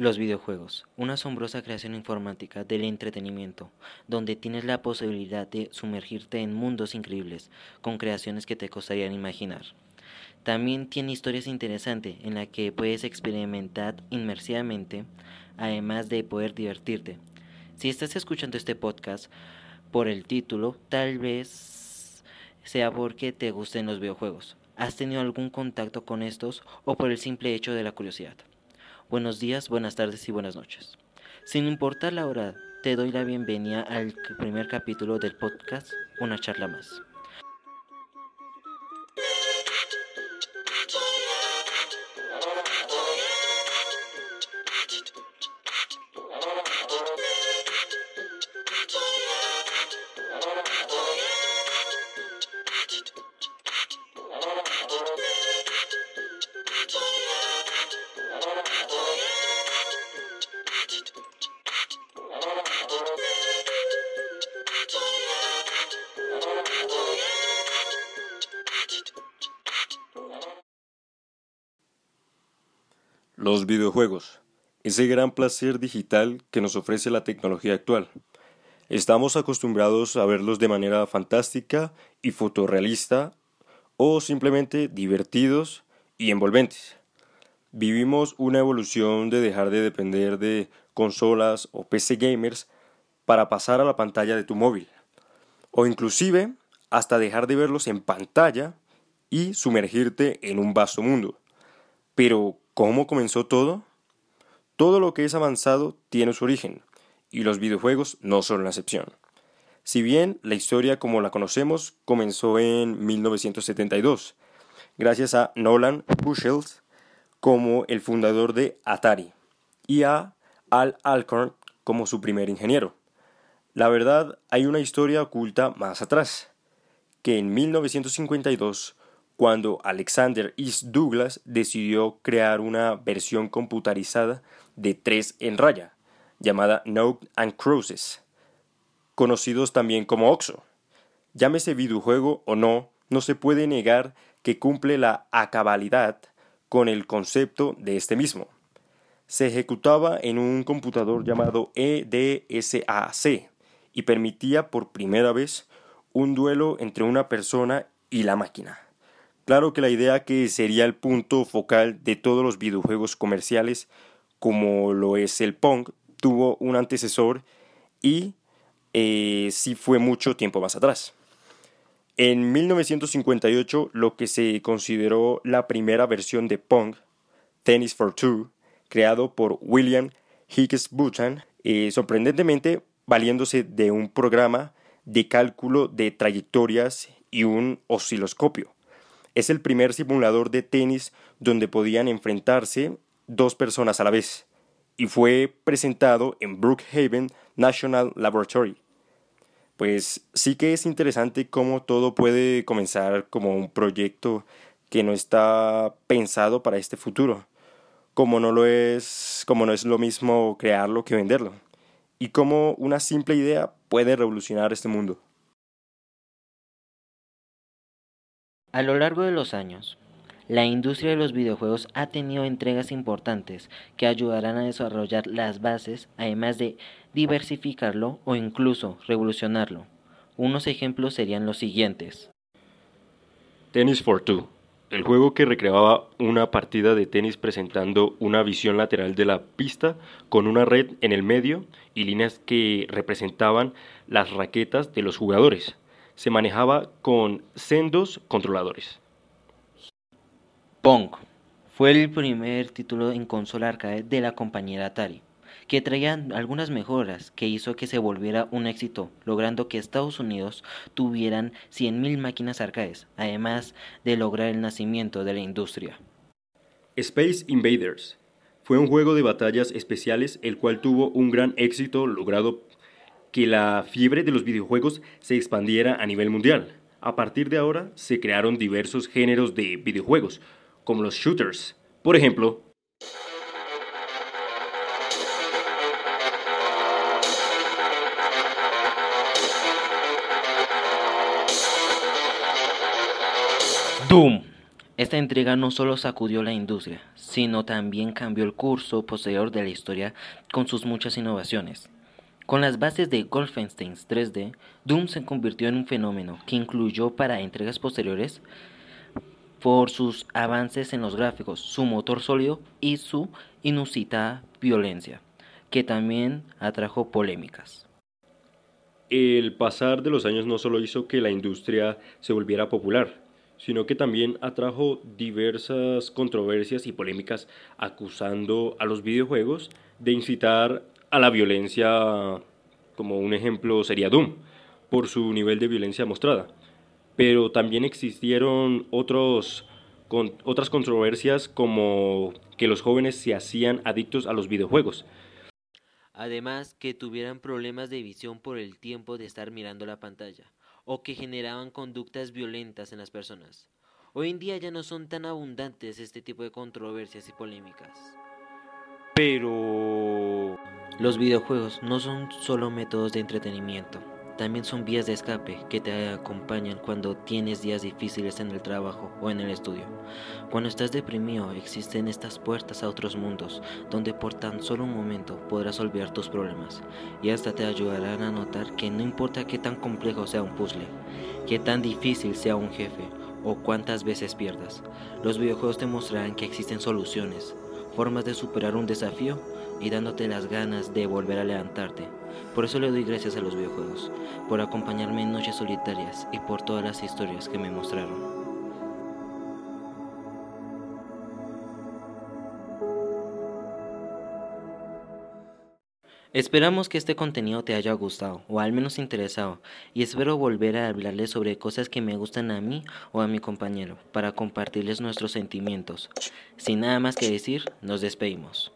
Los videojuegos, una asombrosa creación informática del entretenimiento, donde tienes la posibilidad de sumergirte en mundos increíbles, con creaciones que te costarían imaginar. También tiene historias interesantes en las que puedes experimentar inmersivamente, además de poder divertirte. Si estás escuchando este podcast por el título, tal vez sea porque te gusten los videojuegos. ¿Has tenido algún contacto con estos o por el simple hecho de la curiosidad? Buenos días, buenas tardes y buenas noches. Sin importar la hora, te doy la bienvenida al primer capítulo del podcast Una charla más. Los videojuegos, ese gran placer digital que nos ofrece la tecnología actual. Estamos acostumbrados a verlos de manera fantástica y fotorrealista o simplemente divertidos y envolventes. Vivimos una evolución de dejar de depender de consolas o PC gamers para pasar a la pantalla de tu móvil, o inclusive hasta dejar de verlos en pantalla y sumergirte en un vasto mundo. Pero, ¿Cómo comenzó todo? Todo lo que es avanzado tiene su origen, y los videojuegos no son la excepción. Si bien la historia como la conocemos comenzó en 1972, gracias a Nolan Bushnell como el fundador de Atari y a Al Alcorn como su primer ingeniero. La verdad, hay una historia oculta más atrás, que en 1952 cuando Alexander East Douglas decidió crear una versión computarizada de 3 en raya, llamada Note and Cruises, conocidos también como OXO. Llámese videojuego o no, no se puede negar que cumple la acabalidad con el concepto de este mismo. Se ejecutaba en un computador llamado EDSAC y permitía por primera vez un duelo entre una persona y la máquina. Claro que la idea que sería el punto focal de todos los videojuegos comerciales, como lo es el Pong, tuvo un antecesor y eh, sí fue mucho tiempo más atrás. En 1958, lo que se consideró la primera versión de Pong, Tennis for Two, creado por William Higgs Buchan, eh, sorprendentemente valiéndose de un programa de cálculo de trayectorias y un osciloscopio. Es el primer simulador de tenis donde podían enfrentarse dos personas a la vez y fue presentado en Brookhaven National Laboratory. Pues sí que es interesante cómo todo puede comenzar como un proyecto que no está pensado para este futuro, como no lo es, como no es lo mismo crearlo que venderlo, y cómo una simple idea puede revolucionar este mundo. A lo largo de los años, la industria de los videojuegos ha tenido entregas importantes que ayudarán a desarrollar las bases, además de diversificarlo o incluso revolucionarlo. Unos ejemplos serían los siguientes. Tennis for Two, el juego que recreaba una partida de tenis presentando una visión lateral de la pista con una red en el medio y líneas que representaban las raquetas de los jugadores se manejaba con sendos controladores. Pong fue el primer título en consola arcade de la compañía Atari, que traía algunas mejoras que hizo que se volviera un éxito, logrando que Estados Unidos tuvieran 100.000 máquinas arcades, además de lograr el nacimiento de la industria. Space Invaders fue un juego de batallas especiales el cual tuvo un gran éxito logrado que la fiebre de los videojuegos se expandiera a nivel mundial. A partir de ahora se crearon diversos géneros de videojuegos, como los shooters. Por ejemplo, Doom. Esta entrega no solo sacudió la industria, sino también cambió el curso posterior de la historia con sus muchas innovaciones. Con las bases de Wolfenstein 3D, Doom se convirtió en un fenómeno que incluyó para entregas posteriores por sus avances en los gráficos, su motor sólido y su inusitada violencia, que también atrajo polémicas. El pasar de los años no solo hizo que la industria se volviera popular, sino que también atrajo diversas controversias y polémicas acusando a los videojuegos de incitar a la violencia, como un ejemplo sería Doom, por su nivel de violencia mostrada. Pero también existieron otros, otras controversias como que los jóvenes se hacían adictos a los videojuegos. Además, que tuvieran problemas de visión por el tiempo de estar mirando la pantalla o que generaban conductas violentas en las personas. Hoy en día ya no son tan abundantes este tipo de controversias y polémicas. Pero... Los videojuegos no son solo métodos de entretenimiento, también son vías de escape que te acompañan cuando tienes días difíciles en el trabajo o en el estudio. Cuando estás deprimido existen estas puertas a otros mundos donde por tan solo un momento podrás olvidar tus problemas y hasta te ayudarán a notar que no importa qué tan complejo sea un puzzle, qué tan difícil sea un jefe o cuántas veces pierdas, los videojuegos te mostrarán que existen soluciones, formas de superar un desafío y dándote las ganas de volver a levantarte. Por eso le doy gracias a los videojuegos, por acompañarme en noches solitarias y por todas las historias que me mostraron. Esperamos que este contenido te haya gustado o al menos interesado y espero volver a hablarles sobre cosas que me gustan a mí o a mi compañero para compartirles nuestros sentimientos. Sin nada más que decir, nos despedimos.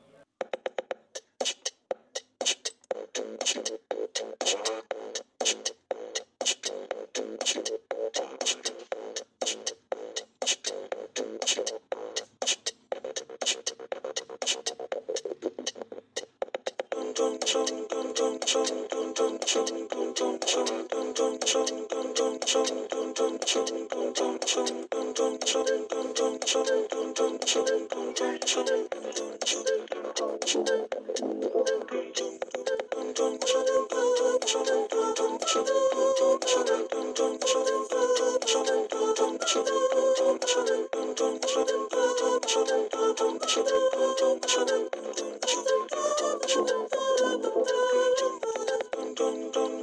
Dun dun